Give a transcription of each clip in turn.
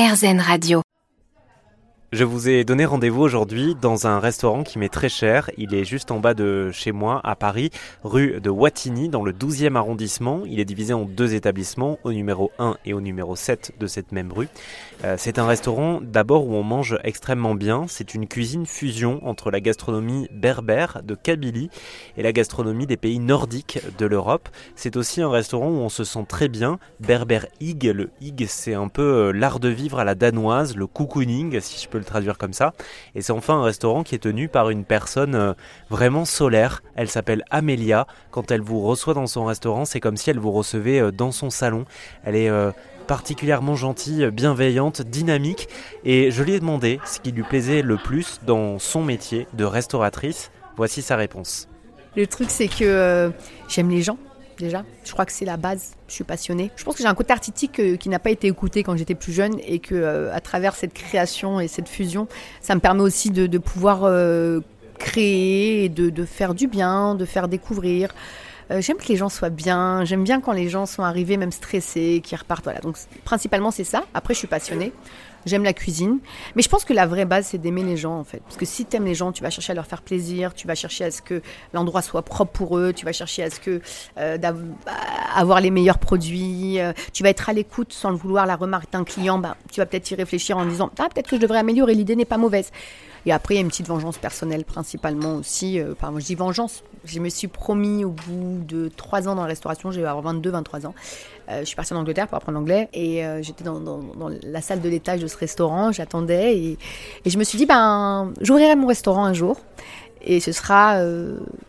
RZN Radio. Je vous ai donné rendez-vous aujourd'hui dans un restaurant qui m'est très cher. Il est juste en bas de chez moi, à Paris, rue de Wattignies, dans le 12e arrondissement. Il est divisé en deux établissements, au numéro 1 et au numéro 7 de cette même rue. Euh, c'est un restaurant d'abord où on mange extrêmement bien. C'est une cuisine fusion entre la gastronomie berbère de Kabylie et la gastronomie des pays nordiques de l'Europe. C'est aussi un restaurant où on se sent très bien. Berbère Hig, le Hig c'est un peu euh, l'art de vivre à la danoise, le cocooning si je peux le traduire comme ça. Et c'est enfin un restaurant qui est tenu par une personne euh, vraiment solaire. Elle s'appelle Amelia. Quand elle vous reçoit dans son restaurant, c'est comme si elle vous recevait euh, dans son salon. Elle est euh, particulièrement gentille, bienveillante, dynamique. Et je lui ai demandé ce qui lui plaisait le plus dans son métier de restauratrice. Voici sa réponse. Le truc, c'est que j'aime les gens déjà. Je crois que c'est la base. Je suis passionnée. Je pense que j'ai un côté artistique euh, qui n'a pas été écouté quand j'étais plus jeune et que euh, à travers cette création et cette fusion, ça me permet aussi de, pouvoir euh, créer et de, faire du bien, de faire découvrir. J'aime que les gens soient bien. J'aime bien quand les gens sont arrivés même stressés, qui repartent. Voilà. Donc principalement c'est ça. Après je suis passionnée. J'aime la cuisine. Mais je pense que la vraie base, c'est d'aimer les gens, en fait. Parce que si tu aimes les gens, tu vas chercher à leur faire plaisir, tu vas chercher à ce que l'endroit soit propre pour eux, tu vas chercher à ce que euh, avoir les meilleurs produits, euh, tu vas être à l'écoute sans le vouloir. La remarque d'un client, bah, tu vas peut-être y réfléchir en disant Ah, peut-être que je devrais améliorer, l'idée n'est pas mauvaise. Et après, il y a une petite vengeance personnelle principalement aussi. Euh, enfin, je dis vengeance. Je me suis promis au bout de trois ans dans la restauration, j'ai avoir 22, 23 ans. Euh, je suis partie en Angleterre pour apprendre l'anglais et euh, j'étais dans, la salle de l'étage de ce restaurant, j'attendais et, je me suis dit, ben, j'ouvrirai mon restaurant un jour et ce sera,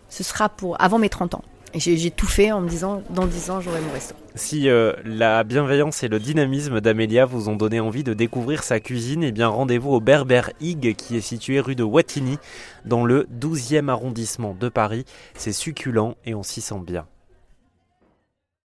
ce sera pour avant mes 30 ans. J'ai tout fait en me disant, dans 10 ans, j'aurai mon restaurant. Si euh, la bienveillance et le dynamisme d'Amélia vous ont donné envie de découvrir sa cuisine, eh bien rendez-vous au Berber Hig qui est situé rue de Wattignies dans le 12e arrondissement de Paris. C'est succulent et on s'y sent bien.